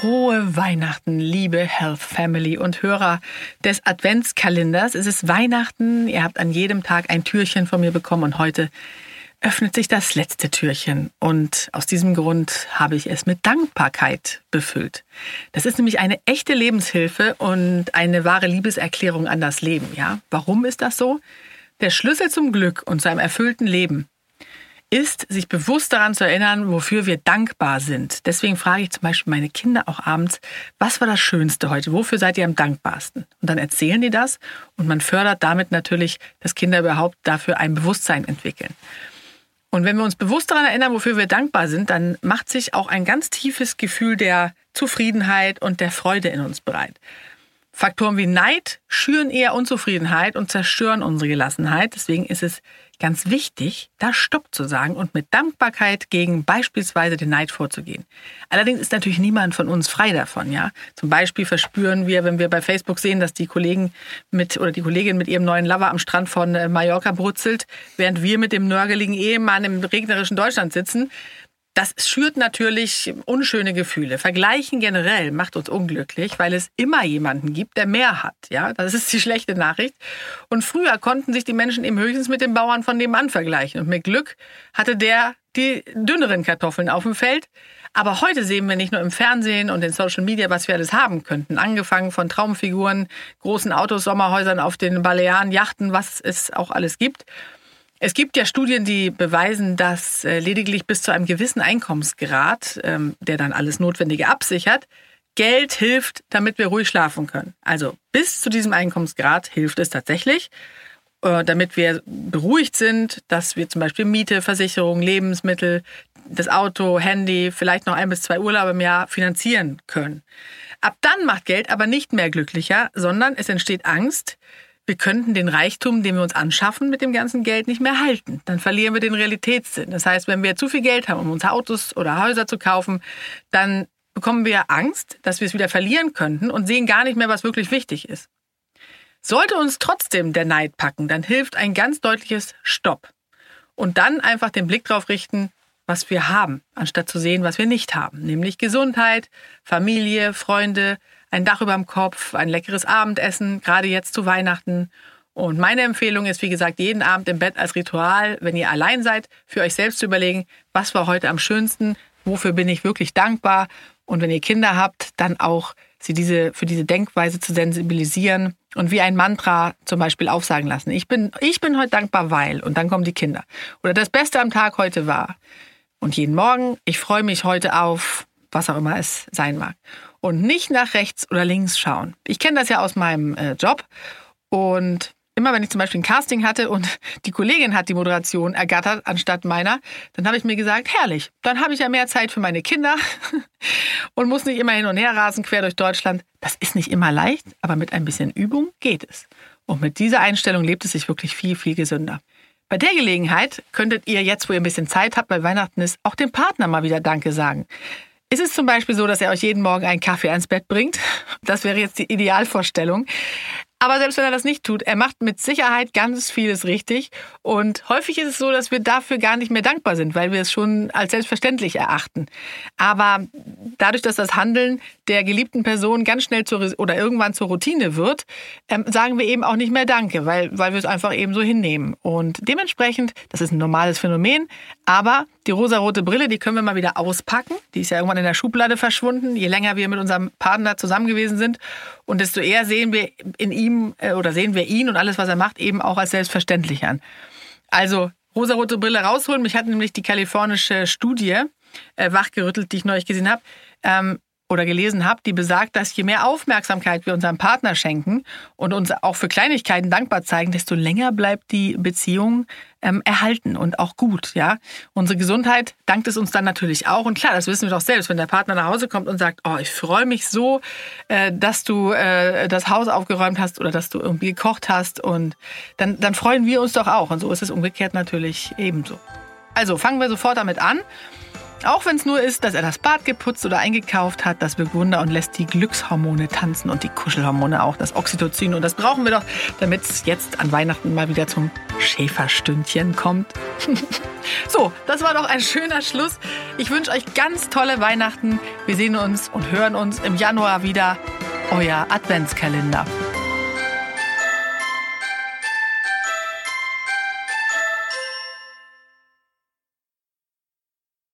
Frohe Weihnachten, liebe Health Family und Hörer des Adventskalenders. Es ist Weihnachten. Ihr habt an jedem Tag ein Türchen von mir bekommen und heute öffnet sich das letzte Türchen. Und aus diesem Grund habe ich es mit Dankbarkeit befüllt. Das ist nämlich eine echte Lebenshilfe und eine wahre Liebeserklärung an das Leben. Ja, warum ist das so? Der Schlüssel zum Glück und zu einem erfüllten Leben ist, sich bewusst daran zu erinnern, wofür wir dankbar sind. Deswegen frage ich zum Beispiel meine Kinder auch abends, was war das Schönste heute? Wofür seid ihr am dankbarsten? Und dann erzählen die das und man fördert damit natürlich, dass Kinder überhaupt dafür ein Bewusstsein entwickeln. Und wenn wir uns bewusst daran erinnern, wofür wir dankbar sind, dann macht sich auch ein ganz tiefes Gefühl der Zufriedenheit und der Freude in uns bereit. Faktoren wie Neid schüren eher Unzufriedenheit und zerstören unsere Gelassenheit. Deswegen ist es ganz wichtig, da Stopp zu sagen und mit Dankbarkeit gegen beispielsweise den Neid vorzugehen. Allerdings ist natürlich niemand von uns frei davon, ja. Zum Beispiel verspüren wir, wenn wir bei Facebook sehen, dass die Kollegen mit oder die Kollegin mit ihrem neuen Lover am Strand von äh, Mallorca brutzelt, während wir mit dem nörgeligen Ehemann im regnerischen Deutschland sitzen, das schürt natürlich unschöne Gefühle. Vergleichen generell macht uns unglücklich, weil es immer jemanden gibt, der mehr hat. Ja, das ist die schlechte Nachricht. Und früher konnten sich die Menschen eben höchstens mit den Bauern von nebenan vergleichen. Und mit Glück hatte der die dünneren Kartoffeln auf dem Feld. Aber heute sehen wir nicht nur im Fernsehen und in Social Media, was wir alles haben könnten. Angefangen von Traumfiguren, großen Autos, Sommerhäusern auf den Balearen, Yachten, was es auch alles gibt. Es gibt ja Studien, die beweisen, dass äh, lediglich bis zu einem gewissen Einkommensgrad, ähm, der dann alles Notwendige absichert, Geld hilft, damit wir ruhig schlafen können. Also bis zu diesem Einkommensgrad hilft es tatsächlich, äh, damit wir beruhigt sind, dass wir zum Beispiel Miete, Versicherung, Lebensmittel, das Auto, Handy, vielleicht noch ein bis zwei Urlaube im Jahr finanzieren können. Ab dann macht Geld aber nicht mehr glücklicher, sondern es entsteht Angst, wir könnten den Reichtum, den wir uns anschaffen, mit dem ganzen Geld nicht mehr halten. Dann verlieren wir den Realitätssinn. Das heißt, wenn wir zu viel Geld haben, um uns Autos oder Häuser zu kaufen, dann bekommen wir Angst, dass wir es wieder verlieren könnten und sehen gar nicht mehr, was wirklich wichtig ist. Sollte uns trotzdem der Neid packen, dann hilft ein ganz deutliches Stopp. Und dann einfach den Blick darauf richten, was wir haben, anstatt zu sehen, was wir nicht haben. Nämlich Gesundheit, Familie, Freunde, ein Dach über dem Kopf, ein leckeres Abendessen, gerade jetzt zu Weihnachten. Und meine Empfehlung ist, wie gesagt, jeden Abend im Bett als Ritual, wenn ihr allein seid, für euch selbst zu überlegen, was war heute am schönsten, wofür bin ich wirklich dankbar. Und wenn ihr Kinder habt, dann auch sie diese, für diese Denkweise zu sensibilisieren und wie ein Mantra zum Beispiel aufsagen lassen. Ich bin, ich bin heute dankbar, weil. Und dann kommen die Kinder. Oder das Beste am Tag heute war. Und jeden Morgen, ich freue mich heute auf, was auch immer es sein mag und nicht nach rechts oder links schauen. Ich kenne das ja aus meinem äh, Job und immer wenn ich zum Beispiel ein Casting hatte und die Kollegin hat die Moderation ergattert anstatt meiner, dann habe ich mir gesagt, herrlich, dann habe ich ja mehr Zeit für meine Kinder und muss nicht immer hin und her rasen quer durch Deutschland. Das ist nicht immer leicht, aber mit ein bisschen Übung geht es. Und mit dieser Einstellung lebt es sich wirklich viel, viel gesünder. Bei der Gelegenheit könntet ihr jetzt, wo ihr ein bisschen Zeit habt, weil Weihnachten ist, auch dem Partner mal wieder Danke sagen. Ist es zum Beispiel so, dass er euch jeden Morgen einen Kaffee ans Bett bringt? Das wäre jetzt die Idealvorstellung. Aber selbst wenn er das nicht tut, er macht mit Sicherheit ganz vieles richtig. Und häufig ist es so, dass wir dafür gar nicht mehr dankbar sind, weil wir es schon als selbstverständlich erachten. Aber dadurch, dass das Handeln der geliebten Person ganz schnell zur, oder irgendwann zur Routine wird, ähm, sagen wir eben auch nicht mehr Danke, weil, weil wir es einfach eben so hinnehmen. Und dementsprechend, das ist ein normales Phänomen, aber die rosarote Brille, die können wir mal wieder auspacken. Die ist ja irgendwann in der Schublade verschwunden, je länger wir mit unserem Partner zusammen gewesen sind. Und desto eher sehen wir in ihm äh, oder sehen wir ihn und alles, was er macht, eben auch als selbstverständlich an. Also rosarote Brille rausholen. Mich hat nämlich die kalifornische Studie äh, wachgerüttelt, die ich neulich gesehen habe. Ähm, oder gelesen habe, die besagt, dass je mehr Aufmerksamkeit wir unserem Partner schenken und uns auch für Kleinigkeiten dankbar zeigen, desto länger bleibt die Beziehung ähm, erhalten und auch gut. Ja, unsere Gesundheit dankt es uns dann natürlich auch. Und klar, das wissen wir doch selbst, wenn der Partner nach Hause kommt und sagt, oh, ich freue mich so, äh, dass du äh, das Haus aufgeräumt hast oder dass du irgendwie gekocht hast und dann, dann freuen wir uns doch auch. Und so ist es umgekehrt natürlich ebenso. Also fangen wir sofort damit an. Auch wenn es nur ist, dass er das Bad geputzt oder eingekauft hat, das wirkt Wunder und lässt die Glückshormone tanzen und die Kuschelhormone auch, das Oxytocin. Und das brauchen wir doch, damit es jetzt an Weihnachten mal wieder zum Schäferstündchen kommt. so, das war doch ein schöner Schluss. Ich wünsche euch ganz tolle Weihnachten. Wir sehen uns und hören uns im Januar wieder. Euer Adventskalender.